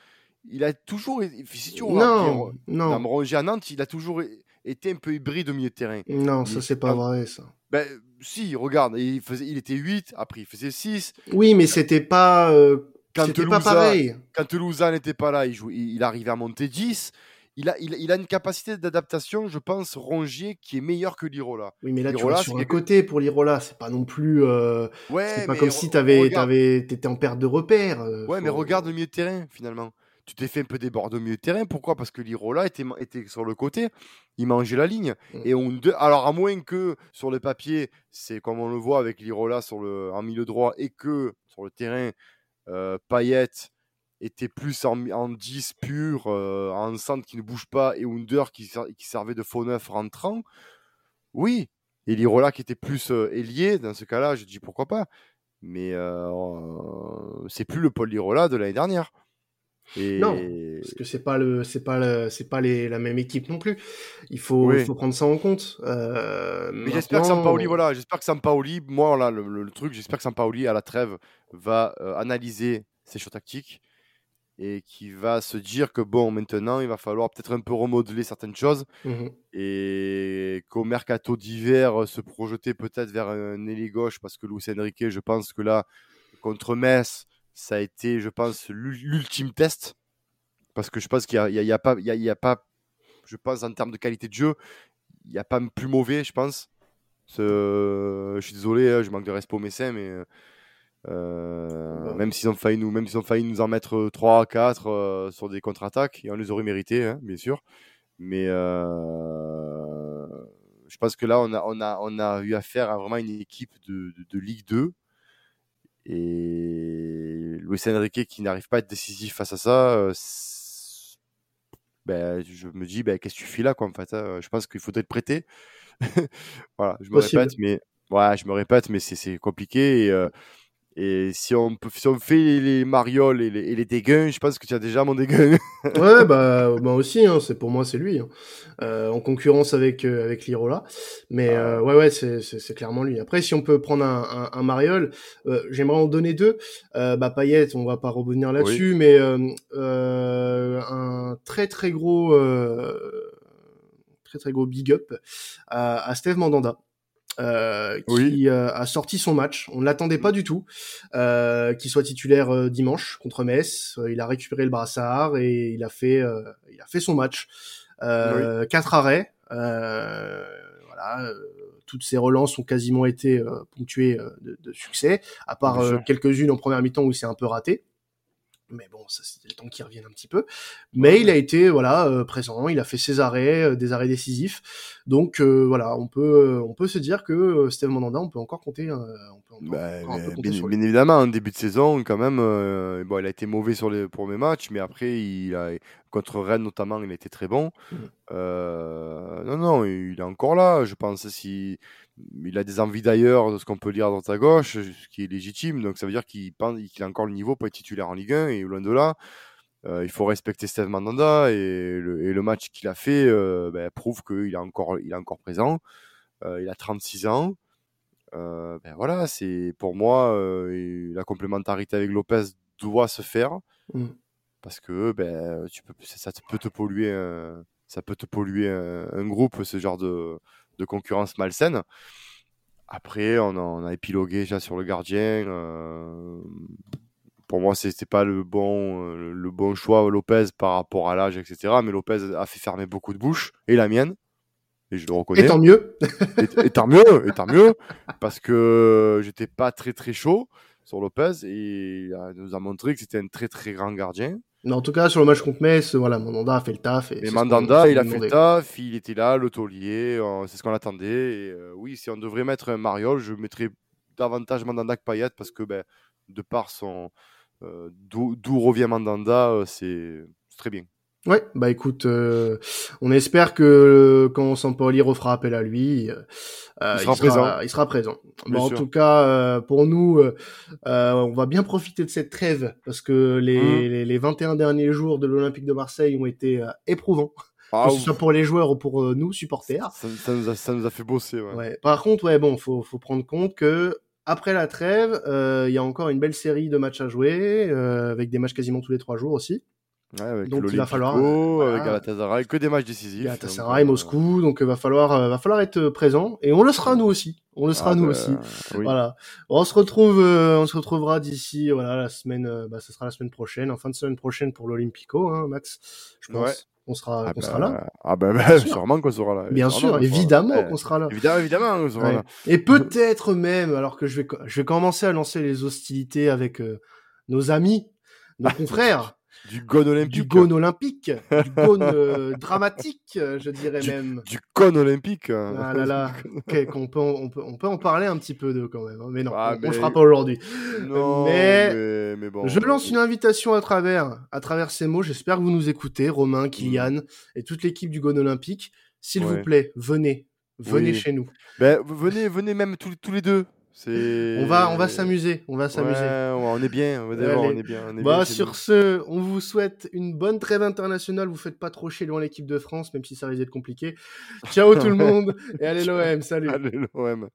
il a toujours. Si tu non, non. non. Rongier à Nantes, il a toujours était un peu hybride au milieu de terrain. Non, ça c'est pas vrai ça. Ben si, regarde, il, faisait, il était 8, après il faisait 6. Oui, mais c'était pas, euh, quand pas pareil. Quand Toulousain n'était pas là, il, jouait, il, il, arrivait à monter 10. Il a, il, il a une capacité d'adaptation, je pense, Rongier, qui est meilleure que Lirola. Oui, mais là, Lirola, tu vas sur un côté pour Lirola. C'est pas non plus. Euh, ouais, c'est pas comme si t'étais en perte de repère. Euh, ouais, faut... mais regarde le milieu de terrain, finalement tu t'es fait un peu déborder au milieu de terrain. Pourquoi? Parce que Lirola était, était sur le côté, il mangeait la ligne. Mm. Et on de... Alors, à moins que sur le papier, c'est comme on le voit avec Lirola sur le... en milieu droit, et que sur le terrain, euh, Payet était plus en, en 10 pur, euh, en centre qui ne bouge pas, et Under qui, ser... qui servait de faux neuf rentrant. Oui. Et Lirola qui était plus euh, ailier, dans ce cas-là, je dis pourquoi pas. Mais euh, c'est plus le Paul Lirola de l'année dernière. Et... Non, parce que c'est pas le, c'est pas le, c'est pas les, la même équipe non plus. Il faut, oui. il faut prendre ça en compte. Euh, Mais j'espère que Sampaoli, voilà, j'espère que Sampaoli, moi là, le, le, le truc, j'espère que Sampaoli à la trêve va euh, analyser ses choix tactiques et qui va se dire que bon, maintenant, il va falloir peut-être un peu remodeler certaines choses -hmm. et qu'au mercato d'hiver se projeter peut-être vers un ailier gauche parce que Luis Enrique, je pense que là, contre Metz ça a été, je pense, l'ultime test. Parce que je pense qu'il n'y a, a, a, pas, il y a, il y a pas, je pense, en termes de qualité de jeu, il n'y a pas plus mauvais, je pense. Je suis désolé, je manque de respect aux Messins, mais euh, ouais. même s'ils ont failli nous, même s'ils ont failli nous en mettre 3 à 4 euh, sur des contre-attaques, et on les aurait mérité, hein, bien sûr. Mais euh, je pense que là, on a, on a, on a eu affaire à vraiment une équipe de, de, de Ligue 2 et Luis Enrique qui n'arrive pas à être décisif face à ça, euh, ben, je me dis, ben, qu'est-ce que tu fais là quoi, en fait hein? Je pense qu'il faudrait te prêter. voilà, je me Possible. répète, mais ouais, je me répète, mais c'est compliqué. Et, et si on, peut, si on fait les, les marioles et les, et les dégains, je pense que tu as déjà mon dégain. ouais, bah moi aussi, hein, c'est pour moi c'est lui, hein. euh, en concurrence avec euh, avec Lirola. Mais ah. euh, ouais, ouais, c'est clairement lui. Après, si on peut prendre un, un, un mariole, j'aimerais en donner deux. Bah Payet, on va pas revenir là-dessus, oui. mais un très très gros très très gros big up à, à Steve Mandanda. Euh, qui euh, a sorti son match. On ne l'attendait pas du tout euh, qu'il soit titulaire euh, dimanche contre Metz. Il a récupéré le brassard et il a fait, euh, il a fait son match. Oui. Quatre arrêts. voilà. Toutes ses relances ont quasiment été ponctuées de, de, succès, à part quelques-unes en première mi-temps où il s'est un peu raté mais bon, ça c'était le temps qu'il revienne un petit peu. Mais ouais. il a été voilà euh, présent, il a fait ses arrêts, euh, des arrêts décisifs. Donc euh, voilà, on peut on peut se dire que Steve Mandanda, on peut encore compter, on peut, on bah, encore un peu bien, bien évidemment, en début de saison quand même, bon, il a été mauvais sur les premiers matchs, mais après il a contre Rennes notamment, il a été très bon. Mmh. non non, il est encore là. Je pense si il a des envies d'ailleurs de ce qu'on peut lire dans ta gauche, ce qui est légitime. Donc ça veut dire qu'il a encore le niveau pour être titulaire en Ligue 1 et loin de là. Euh, il faut respecter Steve Mandanda et le, et le match qu'il a fait euh, ben, prouve qu'il est encore, il est encore présent. Euh, il a 36 ans. ben voilà, c'est pour moi la complémentarité avec Lopez doit se faire mmh. parce que ben tu peux, ça peut te polluer, ça peut te polluer un, un groupe ce genre de de concurrence malsaine. Après, on a, on a, épilogué déjà sur le gardien. Euh, pour moi, c'était pas le bon, euh, le bon choix Lopez par rapport à l'âge, etc. Mais Lopez a fait fermer beaucoup de bouches et la mienne. Et je le reconnais. Et tant mieux. et, et, tant mieux, et tant mieux, parce que j'étais pas très très chaud sur Lopez et il nous a montré que c'était un très très grand gardien. Mais en tout cas, sur le match contre Metz, voilà, Mandanda a fait le taf. Et mais Mandanda, il a fait le taf, il était là, le taulier, c'est ce qu'on attendait. Et, euh, oui, si on devrait mettre un Mariol, je mettrais davantage Mandanda que Payet parce que ben, de par son d'où revient Mandanda, c'est très bien. Ouais, bah écoute, euh, on espère que quand Sampoli refera appel à lui, euh, il, sera présent. il, sera présent. en tout cas, euh, pour nous, on va bien profiter de cette trêve parce que les, mmh. les, les, 21 derniers jours de l'Olympique de Marseille ont été éprouvants. Ah, que ce soit pour les joueurs ou pour nous, supporters. Ça, ça, nous, a, ça nous a fait bosser. Ouais. ouais. Par contre, ouais, bon, faut, faut prendre compte que après la trêve, il y a encore une belle série de matchs à jouer, avec des matchs quasiment tous les trois jours aussi. Ouais, avec donc il va falloir euh, Galatasaray, que des matchs décisifs. Galatasaray, donc, Moscou, donc il va falloir euh, va falloir être présent et on le sera nous aussi. On le sera ah nous bah, aussi. Voilà. On se retrouve euh, on se retrouvera d'ici voilà la semaine bah ce sera la semaine prochaine, en fin de semaine prochaine pour l'Olympico hein, Max. Je pense. On sera, ah on sera bah, là. Ah ben bah, sûrement qu'on sera là. Bien sûr, évidemment qu'on sera là. Évidemment, évidemment qu'on sera là. Et peut-être même, alors que je vais, je vais commencer à lancer les hostilités avec nos amis, nos confrères. Du gone olympique. Du gone olympique. du gone euh, dramatique, je dirais même. Du con olympique. Ah là là. on, peut, on, peut, on peut en parler un petit peu de quand même. Hein. Mais non, ah, on ne le fera pas aujourd'hui. Mais, mais, bon, je lance une invitation à travers, à travers ces mots. J'espère que vous nous écoutez, Romain, mm. Kylian et toute l'équipe du gone olympique. S'il vous plaît, venez. Venez chez nous. Ben, venez, venez même tous, tous les deux. On va, on va s'amuser, on va s'amuser. on est bien, on, on est bien. On est bah, sur ce, on vous souhaite une bonne trêve internationale. Vous faites pas trop chier loin l'équipe de France, même si ça risque d'être compliqué. Ciao tout le monde et allez l'OM, salut. Allez l'OM.